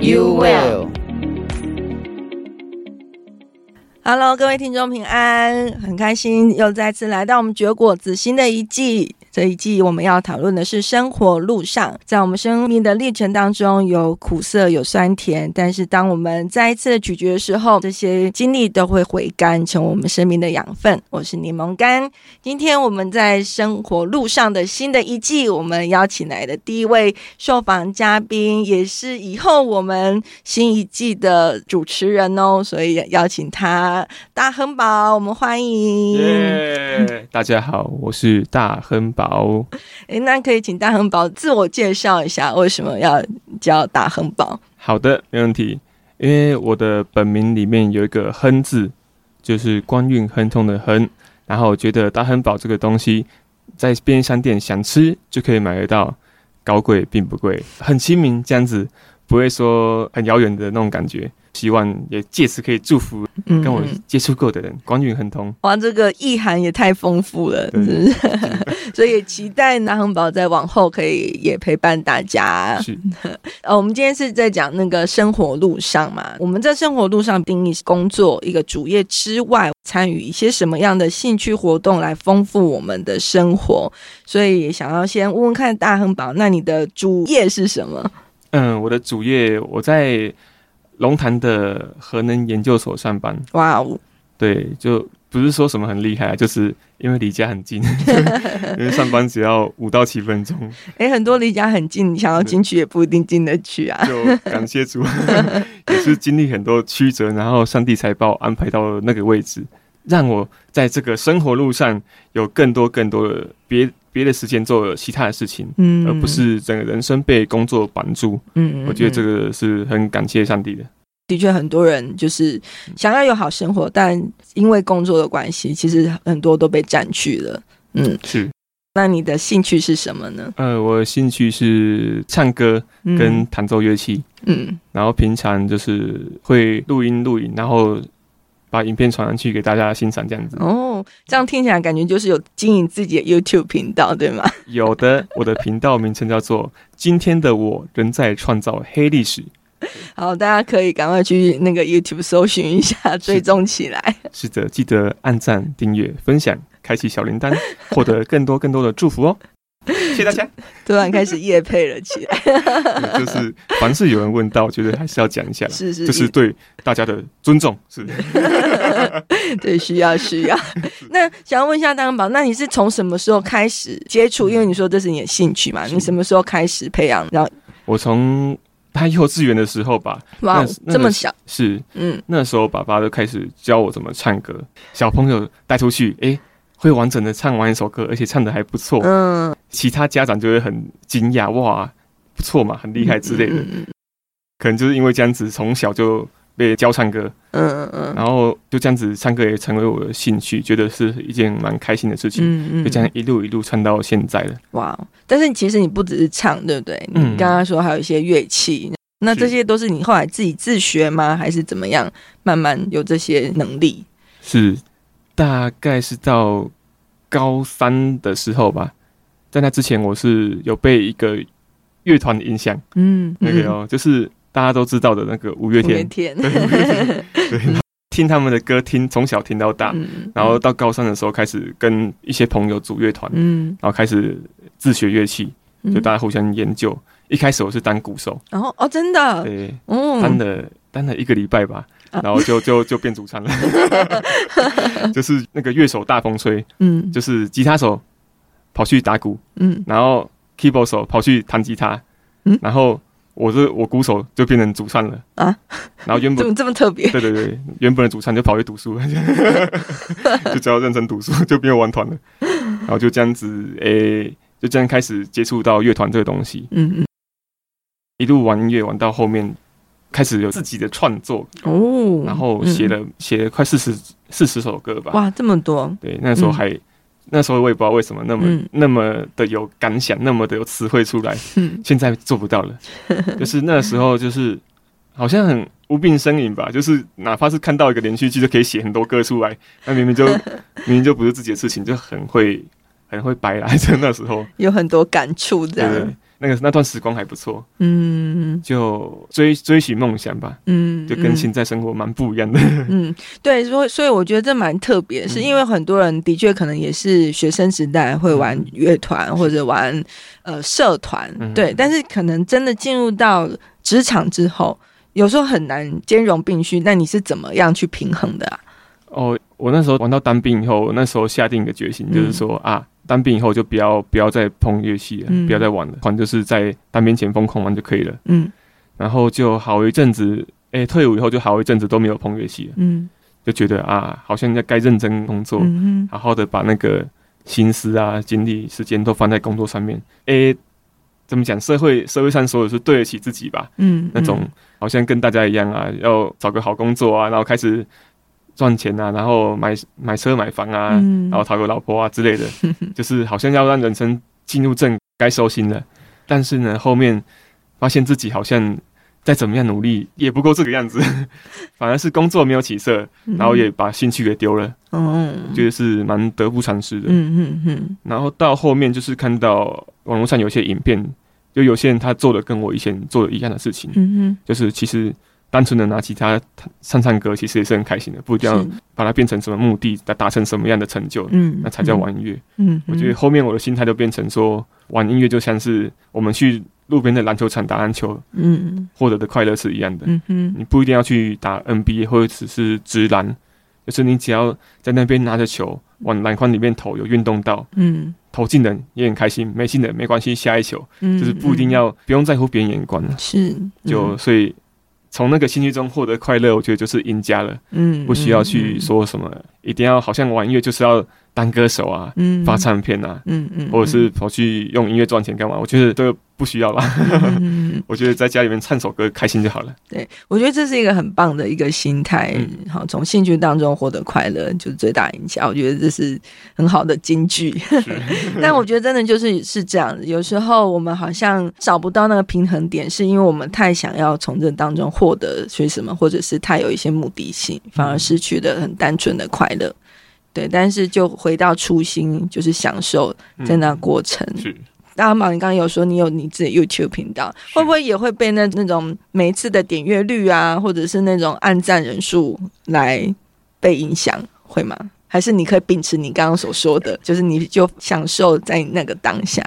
you will. Hello，各位听众平安，很开心又再次来到我们绝果子新的一季。这一季我们要讨论的是生活路上，在我们生命的历程当中，有苦涩，有酸甜。但是当我们再一次咀嚼的时候，这些经历都会回甘，成为我们生命的养分。我是柠檬干。今天我们在生活路上的新的一季，我们邀请来的第一位受访嘉宾，也是以后我们新一季的主持人哦，所以邀请他大亨堡，我们欢迎。大家好，我是大亨堡。宝，哎，那可以请大亨宝自我介绍一下，为什么要叫大亨宝？好的，没问题。因为我的本名里面有一个“亨”字，就是官运亨通的“亨”。然后我觉得大亨宝这个东西，在便利商店想吃就可以买得到，高贵并不贵，很亲民，这样子不会说很遥远的那种感觉。希望也借此可以祝福跟我接触过的人，广运亨通。哇，这个意涵也太丰富了，是不是？所以期待大亨堡在往后可以也陪伴大家。是，呃，我们今天是在讲那个生活路上嘛。我们在生活路上定义是工作一个主业之外，参与一些什么样的兴趣活动来丰富我们的生活。所以想要先问问看大亨宝，那你的主业是什么？嗯，我的主业我在。龙潭的核能研究所上班，哇哦，对，就不是说什么很厉害，就是因为离家很近，因为上班只要五到七分钟。哎、欸，很多离家很近，你想要进去也不一定进得去啊。就感谢主，也是经历很多曲折，然后上帝才把我安排到那个位置，让我在这个生活路上有更多更多的别别的时间做其他的事情，嗯，而不是整个人生被工作绑住，嗯，我觉得这个是很感谢上帝的。的确，很多人就是想要有好生活，但因为工作的关系，其实很多都被占据了。嗯，是。那你的兴趣是什么呢？呃，我的兴趣是唱歌跟弹奏乐器，嗯，然后平常就是会录音录影，然后。把影片传上去给大家欣赏，这样子哦，这样听起来感觉就是有经营自己的 YouTube 频道，对吗？有的，我的频道名称叫做“今天的我仍在创造黑历史”。好，大家可以赶快去那个 YouTube 搜寻一下，追踪起来。是的，记得按赞、订阅、分享、开启小铃铛，获得更多更多的祝福哦。谢谢大家。突然开始夜配了起来，就是凡是有人问到，我觉得还是要讲一下，是是，这是对大家的尊重，是。对，需要需要。那想要问一下大亨堡，那你是从什么时候开始接触？因为你说这是你的兴趣嘛，你什么时候开始培养？然后我从他幼稚园的时候吧，哇，这么小，是，嗯，那时候爸爸就开始教我怎么唱歌，小朋友带出去，哎。会完整的唱完一首歌，而且唱的还不错。嗯，其他家长就会很惊讶，哇，不错嘛，很厉害之类的。嗯嗯嗯、可能就是因为这样子，从小就被教唱歌。嗯嗯嗯。然后就这样子，唱歌也成为我的兴趣，觉得是一件蛮开心的事情。嗯嗯。就这样一路一路唱到现在了。哇！但是其实你不只是唱，对不对？你刚刚说还有一些乐器，嗯、那这些都是你后来自己自学吗？还是怎么样？慢慢有这些能力？是。大概是到高三的时候吧，在那之前我是有被一个乐团的影响，嗯，那个哦，就是大家都知道的那个五月天，天。对，对，听他们的歌听从小听到大，嗯、然后到高三的时候开始跟一些朋友组乐团，嗯，然后开始自学乐器，就大家互相研究。嗯、一开始我是当鼓手，然后哦，真的，对，嗯，当了当了一个礼拜吧。然后就就就变主唱了，就是那个乐手大风吹，嗯，就是吉他手跑去打鼓，嗯，然后 keyboard 手跑去弹吉他，嗯，然后我是我鼓手就变成主唱了啊，然后原本怎么这么特别？对对对，原本的主唱就跑去读书了，就只要认真读书就没有玩团了，然后就这样子，诶，就这样开始接触到乐团这个东西，嗯嗯，一路玩音乐玩到后面。开始有自己的创作哦，然后写了写、嗯、了快四十四十首歌吧。哇，这么多！对，那时候还、嗯、那时候我也不知道为什么那么、嗯、那么的有感想，那么的有词汇出来。嗯、现在做不到了，就是那时候就是好像很无病呻吟吧，就是哪怕是看到一个连续剧就可以写很多歌出来，那明明就 明明就不是自己的事情，就很会很会白来着。那时候有很多感触，这样。那个那段时光还不错，嗯，就追追寻梦想吧，嗯，就跟现在生活蛮不一样的，嗯，对，所以所以我觉得这蛮特别，是因为很多人的确可能也是学生时代会玩乐团或者玩呃社团，对，但是可能真的进入到职场之后，有时候很难兼容并蓄。那你是怎么样去平衡的啊？哦，我那时候玩到当兵以后，那时候下定一个决心，就是说啊。当兵以后就不要不要再碰乐器了，嗯、不要再玩了，反正就是在当兵前疯狂玩就可以了。嗯，然后就好一阵子，哎、欸，退伍以后就好一阵子都没有碰乐器了。嗯，就觉得啊，好像应该该认真工作，嗯、好好的把那个心思啊、精力、时间都放在工作上面。哎、欸，怎么讲？社会社会上所有是对得起自己吧？嗯，嗯那种好像跟大家一样啊，要找个好工作啊，然后开始。赚钱啊，然后买买车买房啊，嗯、然后讨个老婆啊之类的，就是好像要让人生进入正该收心了。但是呢，后面发现自己好像再怎么样努力也不够这个样子，反而是工作没有起色，然后也把兴趣给丢了。嗯，觉得是蛮得不偿失的。嗯嗯嗯。然后到后面就是看到网络上有些影片，就有些人他做的跟我以前做的一样的事情。嗯哼，就是其实。单纯的拿吉他唱唱歌，其实也是很开心的，不一定要把它变成什么目的，达达成什么样的成就，嗯，那才叫玩音乐。嗯，我觉得后面我的心态就变成说，玩音乐就像是我们去路边的篮球场打篮球，嗯，获得的快乐是一样的。嗯哼，你不一定要去打 NBA 或者只是直篮，就是你只要在那边拿着球往篮筐里面投，有运动到，嗯，投进的也很开心，没进的没关系，下一球，嗯，就是不一定要不用在乎别人眼光了，是，就所以。从那个兴趣中获得快乐，我觉得就是赢家了。嗯，不需要去说什么，一定要好像玩音乐就是要当歌手啊，嗯，发唱片啊，嗯嗯，嗯或者是跑去用音乐赚钱干嘛？我觉得这个。不需要啦，嗯、我觉得在家里面唱首歌开心就好了。对，我觉得这是一个很棒的一个心态。嗯、好，从兴趣当中获得快乐就是最大赢家。我觉得这是很好的金句。但我觉得真的就是是这样，有时候我们好像找不到那个平衡点，是因为我们太想要从这当中获得些什么，或者是太有一些目的性，反而失去了很单纯的快乐。嗯、对，但是就回到初心，就是享受在那过程。嗯、是。阿毛，你刚刚有说你有你自己 YouTube 频道，会不会也会被那那种每一次的点阅率啊，或者是那种按赞人数来被影响，会吗？还是你可以秉持你刚刚所说的，就是你就享受在那个当下？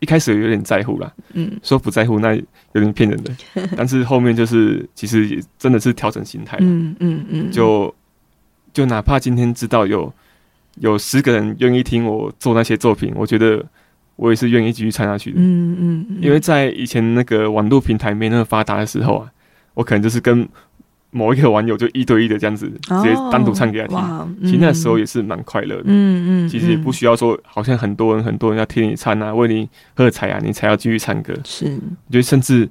一开始有点在乎啦，嗯，说不在乎那有点骗人的，但是后面就是其实也真的是调整心态，嗯嗯嗯，就就哪怕今天知道有有十个人愿意听我做那些作品，我觉得。我也是愿意继续唱下去的，嗯嗯，嗯，因为在以前那个网络平台没那么发达的时候啊，我可能就是跟某一个网友就一对一的这样子，直接单独唱给他听。哦嗯、其实那时候也是蛮快乐的，嗯嗯，其实也不需要说好像很多人很多人要听你唱啊，为你喝彩啊，你才要继续唱歌。是，我觉得甚至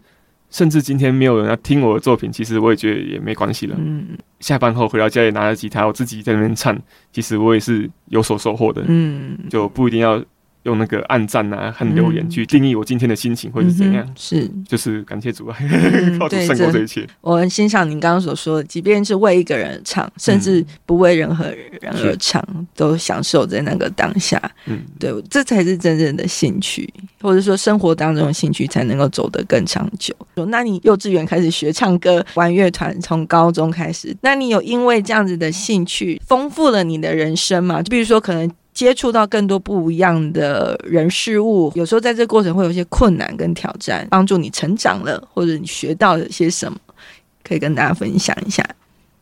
甚至今天没有人要听我的作品，其实我也觉得也没关系了。嗯，下班后回到家里拿着吉他，我自己在那边唱，其实我也是有所收获的。嗯，就不一定要。用那个按赞啊和留言去定义我今天的心情会是怎样？嗯、是，就是感谢主啊，靠主胜过这一切。我很欣赏您刚刚所说的，即便是为一个人唱，甚至不为任何人而唱，嗯、都享受在那个当下。嗯，对，这才是真正的兴趣，或者说生活当中的兴趣才能够走得更长久。那你幼稚园开始学唱歌、玩乐团，从高中开始，那你有因为这样子的兴趣丰富了你的人生吗？就比如说可能。接触到更多不一样的人事物，有时候在这个过程会有一些困难跟挑战，帮助你成长了，或者你学到了些什么，可以跟大家分享一下。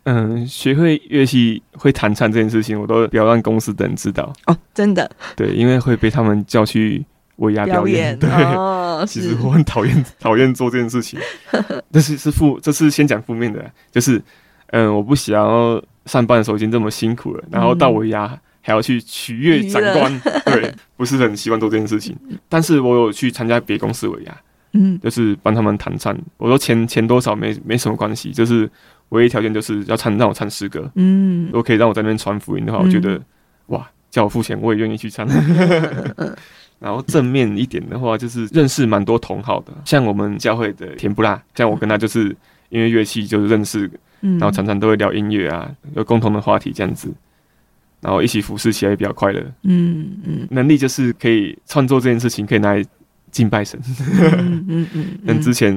嗯，学会乐器会弹唱这件事情，我都不要让公司的人知道哦，真的。对，因为会被他们叫去尾牙表演。表演 对，哦、其实我很讨厌 讨厌做这件事情。这是是负，这是先讲负面的，就是嗯，我不想要上班的时候已经这么辛苦了，然后到尾牙。还要去取悦长官，对，不是很习惯做这件事情。但是我有去参加别公司尾牙，嗯，就是帮他们弹唱。我说钱钱多少没没什么关系，就是唯一条件就是要唱让我唱诗歌。嗯，如果可以让我在那边传福音的话，我觉得哇，叫我付钱我也愿意去唱。然后正面一点的话，就是认识蛮多同好的，像我们教会的甜不辣，像我跟他就是因为乐器就是认识，然后常常都会聊音乐啊，有共同的话题这样子。然后一起服侍起来也比较快乐，嗯嗯，能力就是可以创作这件事情，可以拿来敬拜神，嗯嗯嗯，但之前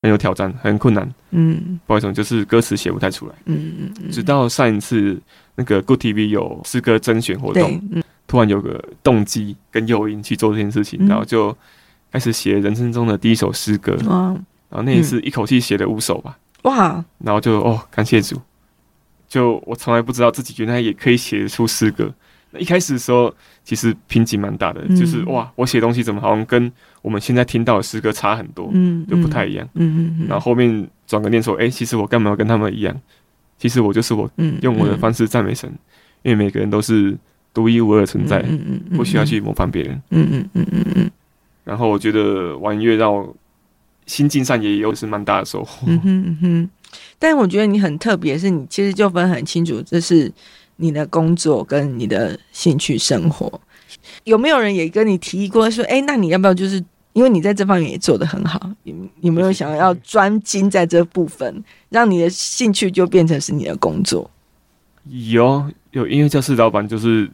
很有挑战，很困难，嗯，不好意思，就是歌词写不太出来，嗯嗯嗯，直到上一次那个 Good TV 有诗歌甄选活动，突然有个动机跟诱因去做这件事情，然后就开始写人生中的第一首诗歌，哇，然后那一次一口气写了五首吧，哇，然后就哦，感谢主。就我从来不知道自己原来也可以写出诗歌。那一开始的时候，其实瓶颈蛮大的，嗯、就是哇，我写东西怎么好像跟我们现在听到的诗歌差很多，嗯，就不太一样。嗯嗯。然后后面转个念说，哎、欸，其实我干嘛要跟他们一样？其实我就是我，用我的方式赞美神，嗯、因为每个人都是独一无二的存在，不需要去模仿别人。嗯嗯嗯嗯嗯。然后我觉得玩音乐让我心境上也有是蛮大的收获。嗯哼嗯哼。但我觉得你很特别，是你其实就分很清楚，这是你的工作跟你的兴趣生活。有没有人也跟你提议过说，哎，那你要不要就是因为你在这方面也做得很好，有有没有想要专精在这部分，让你的兴趣就变成是你的工作？有有音乐教室老板就是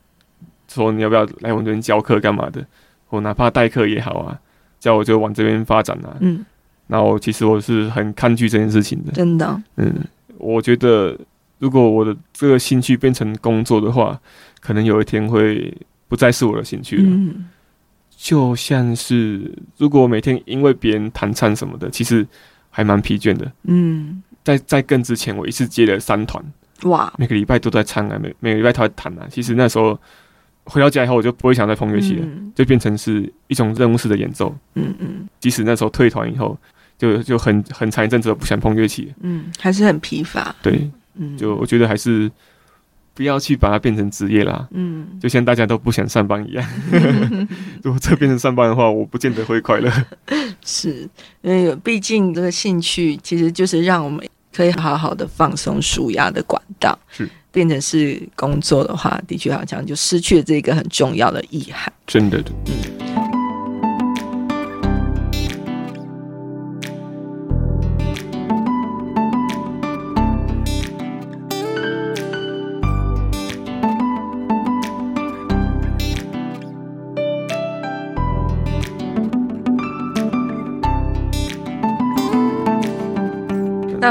说，你要不要来我们这边教课干嘛的，我哪怕代课也好啊，叫我就往这边发展啊。嗯。然后其实我是很抗拒这件事情的，真的。嗯，我觉得如果我的这个兴趣变成工作的话，可能有一天会不再是我的兴趣了。嗯，就像是如果每天因为别人弹唱什么的，其实还蛮疲倦的。嗯，在在更之前，我一次接了三团，哇，每个礼拜都在唱啊，每每个礼拜都在弹啊。其实那时候回到家以后，我就不会想再碰乐器了，嗯，就变成是一种任务式的演奏。嗯嗯，即使那时候退团以后。就就很很长一阵子都不想碰乐器，嗯，还是很疲乏，对，嗯，就我觉得还是不要去把它变成职业啦，嗯，就像大家都不想上班一样 如果这变成上班的话，我不见得会快乐，是因为毕竟这个兴趣其实就是让我们可以好好的放松舒压的管道，是。变成是工作的话，的确好像就失去了这个很重要的意涵，真的的，嗯。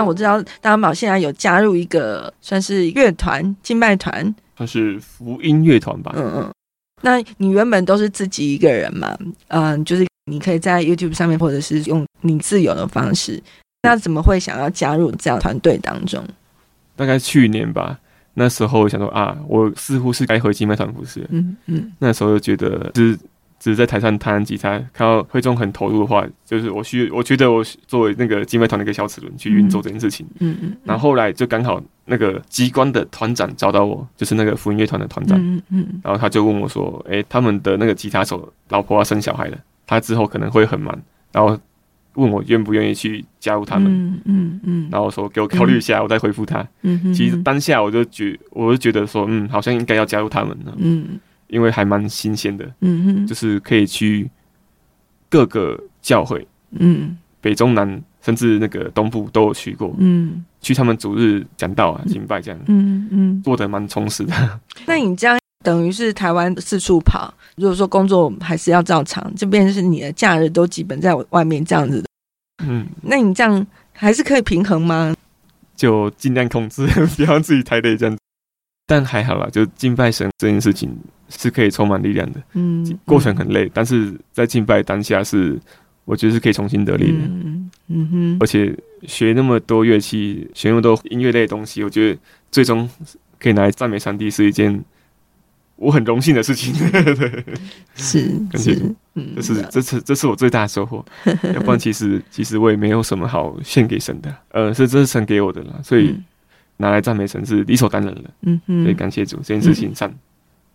那我知道大安宝现在有加入一个算是乐团敬拜团，算是福音乐团吧。嗯嗯。那你原本都是自己一个人嘛？嗯，就是你可以在 YouTube 上面，或者是用你自由的方式。那怎么会想要加入这样团队当中？大概去年吧，那时候我想说啊，我似乎是该回敬拜团服侍。嗯嗯。那时候就觉得是。只是在台上弹吉他，看到会中很投入的话，就是我需我觉得我作为那个敬拜团的一个小齿轮去运作这件事情。嗯嗯。然后后来就刚好那个机关的团长找到我，就是那个福音乐团的团长。嗯嗯。嗯，然后他就问我说：“诶，他们的那个吉他手老婆要生小孩了，他之后可能会很忙，然后问我愿不愿意去加入他们。嗯”嗯嗯，嗯，然后我说：“给我考虑一下，嗯、我再回复他。”嗯嗯。其实当下我就觉，我就觉得说，嗯，好像应该要加入他们了。嗯。因为还蛮新鲜的，嗯哼，就是可以去各个教会，嗯，北中南甚至那个东部都有去过，嗯，去他们主日讲道啊、敬拜这样，嗯嗯，做的蛮充实的。那你这样等于是台湾四处跑，如果说工作还是要照常，这边是你的假日都基本在外面这样子的，嗯，那你这样还是可以平衡吗？就尽量控制，不要让自己太累这样子。但还好啦，就敬拜神这件事情是可以充满力量的。嗯，过程很累，嗯、但是在敬拜当下是，我觉得是可以重新得力的。嗯，嗯哼，而且学那么多乐器，学那么多音乐类的东西，我觉得最终可以拿来赞美上帝是一件我很荣幸的事情。对，是，感谢主，这是这是这是我最大的收获。要不然其实其实我也没有什么好献给神的。呃，是这是神给我的啦，所以。嗯拿来赞美神是理所当然的，嗯哼，所以感谢主这件事情上，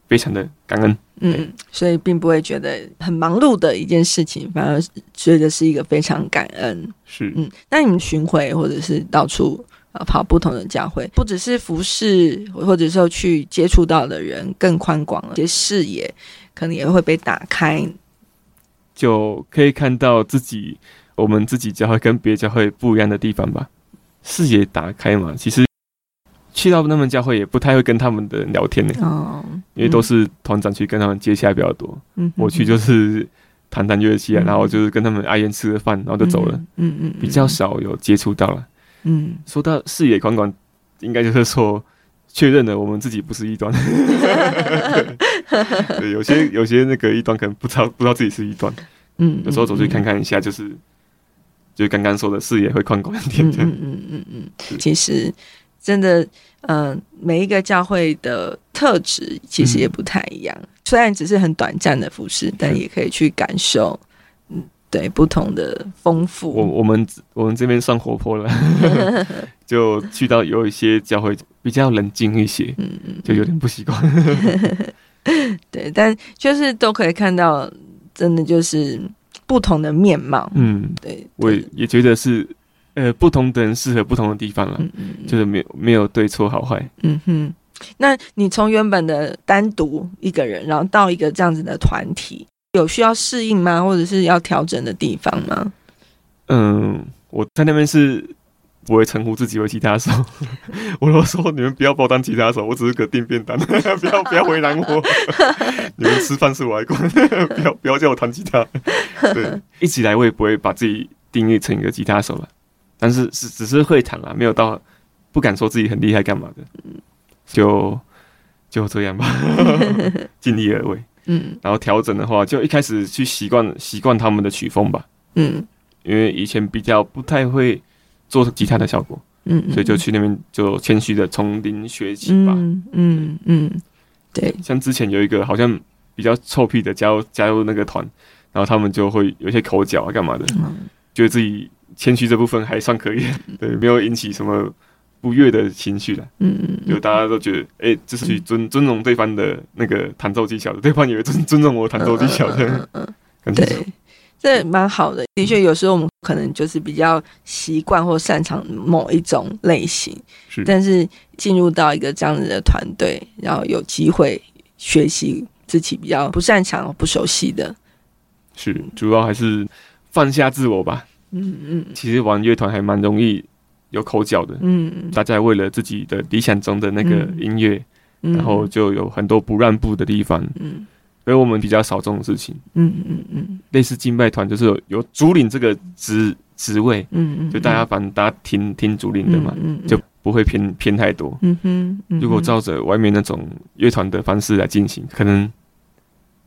非常的感恩。嗯，所以并不会觉得很忙碌的一件事情，反而觉得是一个非常感恩。是，嗯，那你们巡回或者是到处啊跑不同的教会，不只是服饰，或者说去接触到的人更宽广了，一些视野可能也会被打开，就可以看到自己我们自己教会跟别教会不一样的地方吧，视野打开嘛，其实。去到他们教会也不太会跟他们的聊天呢，哦，因为都是团长去跟他们接洽比较多。嗯，我去就是弹弹乐器啊，然后就是跟他们阿燕吃个饭，然后就走了。嗯嗯，比较少有接触到了。嗯，说到视野宽广，应该就是说确认了我们自己不是异端。对，有些有些那个异端可能不知道不知道自己是异端。嗯，有时候走去看看一下，就是就刚刚说的视野会宽广一点。嗯嗯嗯嗯，其实真的。嗯、呃，每一个教会的特质其实也不太一样。嗯、虽然只是很短暂的服饰，但也可以去感受，嗯，对不同的丰富。我我们我们这边算活泼了，就去到有一些教会比较冷静一些，嗯嗯，就有点不习惯。对，但就是都可以看到，真的就是不同的面貌。嗯，对我也觉得是。呃，不同的人适合不同的地方了，嗯嗯，就是没有没有对错好坏。嗯哼，那你从原本的单独一个人，然后到一个这样子的团体，有需要适应吗？或者是要调整的地方吗？嗯，我在那边是不会称呼自己为吉他手，我都说你们不要把我当吉他手，我只是个订便当，不要不要为难我。你们吃饭是我来管，不要不要叫我弹吉他。对，一直以来我也不会把自己定义成一个吉他手了。但是是只是会弹啦，没有到不敢说自己很厉害干嘛的，就就这样吧，尽力而为。嗯，然后调整的话，就一开始去习惯习惯他们的曲风吧。嗯，因为以前比较不太会做吉他的效果，嗯，所以就去那边就谦虚的从零学起吧。嗯嗯嗯，对。像之前有一个好像比较臭屁的加入加入那个团，然后他们就会有些口角啊干嘛的，觉得自己。谦虚这部分还算可以，对，没有引起什么不悦的情绪了。嗯嗯，就大家都觉得，哎、欸，这是去尊尊重对方的那个弹奏技巧的，对方以为尊尊重我弹奏技巧的。嗯嗯嗯，对，这蛮好的。的确，有时候我们可能就是比较习惯或擅长某一种类型，是，但是进入到一个这样子的团队，然后有机会学习自己比较不擅长、不熟悉的，是，主要还是放下自我吧。嗯嗯，其实玩乐团还蛮容易有口角的。嗯嗯，大家为了自己的理想中的那个音乐，嗯、然后就有很多不让步的地方。嗯，所以我们比较少这种事情。嗯嗯嗯，类似敬拜团就是有有主领这个职职位。嗯嗯，就大家反正大家听听主领的嘛，嗯嗯，就不会偏偏太多。嗯哼，如果照着外面那种乐团的方式来进行，可能。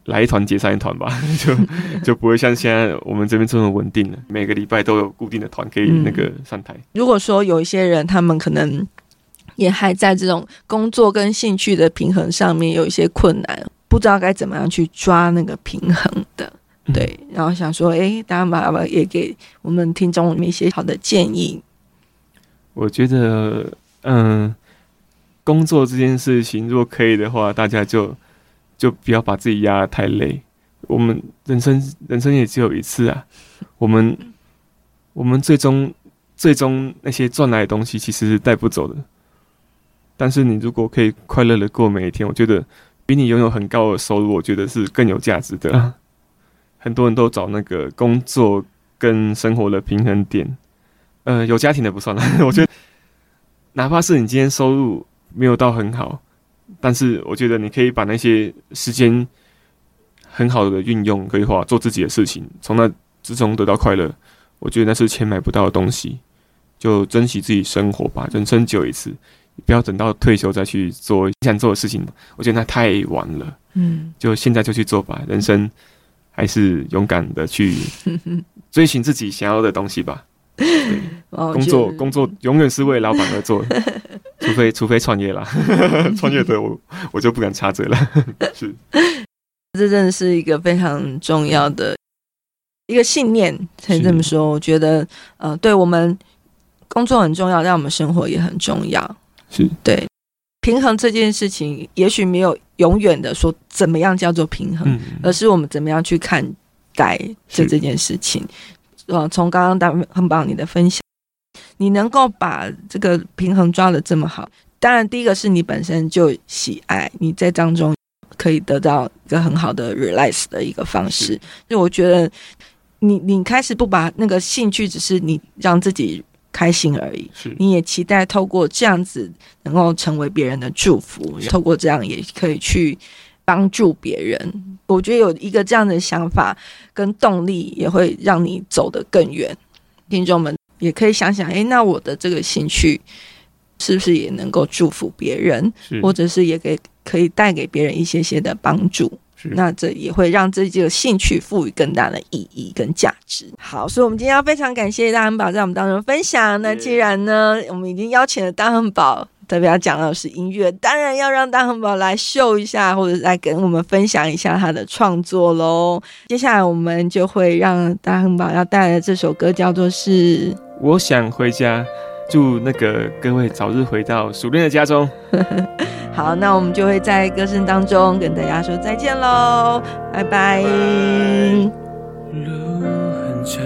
来一团解散一团吧，就就不会像现在我们这边这么稳定了。每个礼拜都有固定的团可以那个上台。如果说有一些人，他们可能也还在这种工作跟兴趣的平衡上面有一些困难，不知道该怎么样去抓那个平衡的，对。然后想说，哎，大家麻烦也给我们听众们一些好的建议。我觉得，嗯，工作这件事情，如果可以的话，大家就。就不要把自己压得太累。我们人生人生也只有一次啊。我们我们最终最终那些赚来的东西其实是带不走的。但是你如果可以快乐的过每一天，我觉得比你拥有很高的收入，我觉得是更有价值的。很多人都找那个工作跟生活的平衡点。呃，有家庭的不算了。我觉得哪怕是你今天收入没有到很好。但是我觉得你可以把那些时间很好的运用规划，做自己的事情，从那之中得到快乐。我觉得那是钱买不到的东西，就珍惜自己生活吧。人生只有一次，不要等到退休再去做想做的事情。我觉得那太晚了。嗯，就现在就去做吧。人生还是勇敢的去 追寻自己想要的东西吧。工作工作永远是为老板而做，除非除非创业啦，创业的我我就不敢插嘴了。是，这真的是一个非常重要的一个信念，可以这么说。我觉得，呃，对我们工作很重要，但我们生活也很重要。是，对。平衡这件事情，也许没有永远的说怎么样叫做平衡，嗯、而是我们怎么样去看待这这件事情。呃，从刚刚大很棒你的分享，你能够把这个平衡抓的这么好，当然第一个是你本身就喜爱，你在当中可以得到一个很好的 release 的一个方式。就我觉得你你开始不把那个兴趣只是你让自己开心而已，是你也期待透过这样子能够成为别人的祝福，透过这样也可以去帮助别人。我觉得有一个这样的想法跟动力，也会让你走得更远。听众们也可以想想，诶，那我的这个兴趣是不是也能够祝福别人，或者是也给可以带给别人一些些的帮助？那这也会让自己的兴趣赋予更大的意义跟价值。好，所以我们今天要非常感谢大汉堡在我们当中分享。那既然呢，我们已经邀请了大汉堡。特别要讲到的是音乐，当然要让大汉堡来秀一下，或者来跟我们分享一下他的创作喽。接下来我们就会让大汉堡要带来的这首歌叫做是《我想回家》，祝那个各位早日回到熟练的家中。好，那我们就会在歌声当中跟大家说再见喽，拜拜。路很长，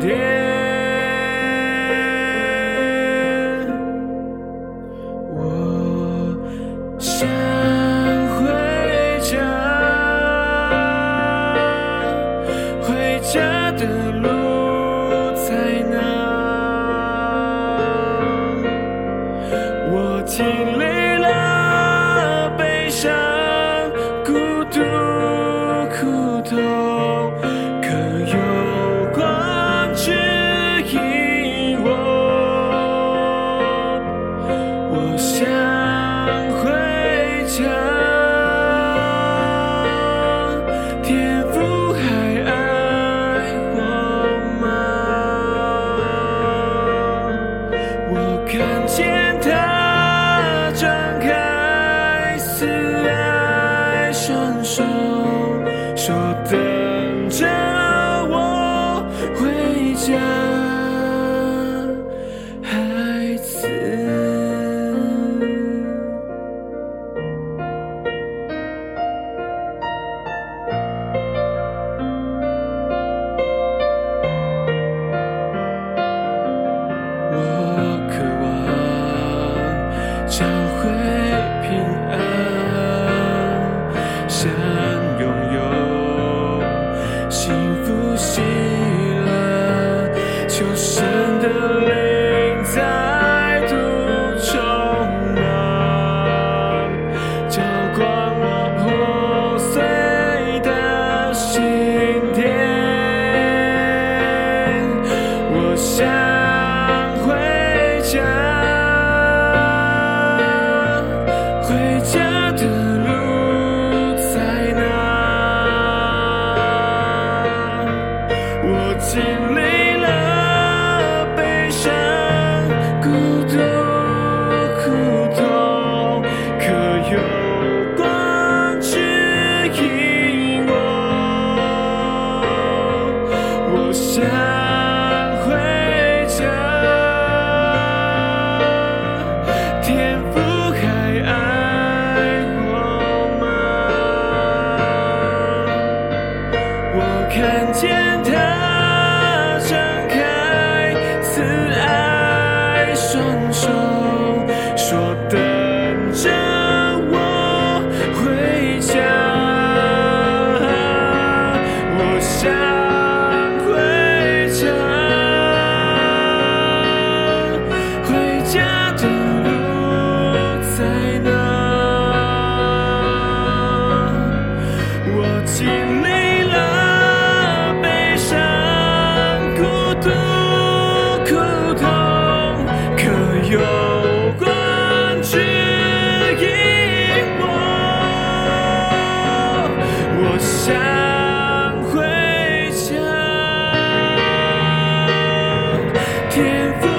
day. 我看见他 You.